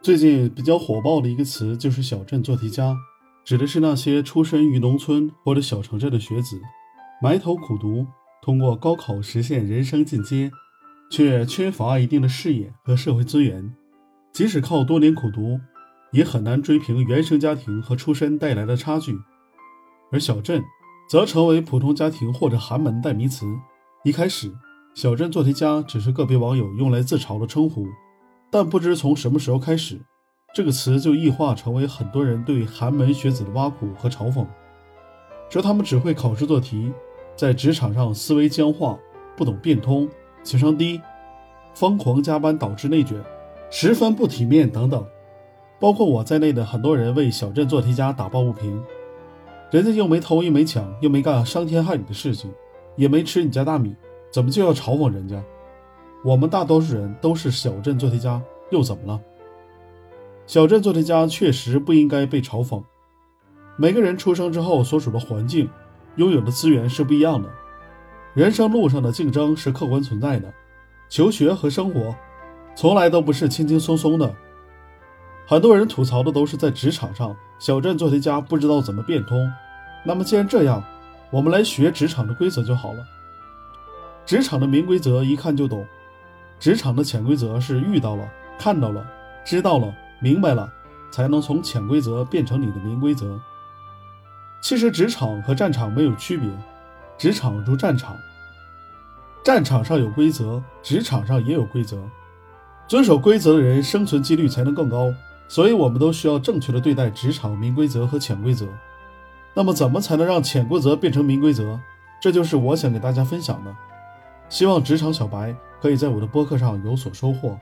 最近比较火爆的一个词就是“小镇做题家”，指的是那些出身于农村或者小城镇的学子，埋头苦读，通过高考实现人生进阶，却缺乏一定的视野和社会资源，即使靠多年苦读，也很难追平原生家庭和出身带来的差距。而小镇，则成为普通家庭或者寒门代名词。一开始，“小镇做题家”只是个别网友用来自嘲的称呼。但不知从什么时候开始，这个词就异化成为很多人对寒门学子的挖苦和嘲讽，说他们只会考试做题，在职场上思维僵化，不懂变通，情商低，疯狂加班导致内卷，十分不体面等等。包括我在内的很多人为小镇做题家打抱不平，人家又没偷又没抢，又没干伤天害理的事情，也没吃你家大米，怎么就要嘲讽人家？我们大多数人都是小镇做题家，又怎么了？小镇做题家确实不应该被嘲讽。每个人出生之后所处的环境、拥有的资源是不一样的，人生路上的竞争是客观存在的。求学和生活从来都不是轻轻松松的。很多人吐槽的都是在职场上，小镇做题家不知道怎么变通。那么既然这样，我们来学职场的规则就好了。职场的明规则一看就懂。职场的潜规则是遇到了、看到了、知道了、明白了，才能从潜规则变成你的明规则。其实职场和战场没有区别，职场如战场，战场上有规则，职场上也有规则。遵守规则的人生存几率才能更高，所以我们都需要正确的对待职场明规则和潜规则。那么，怎么才能让潜规则变成明规则？这就是我想给大家分享的。希望职场小白可以在我的播客上有所收获。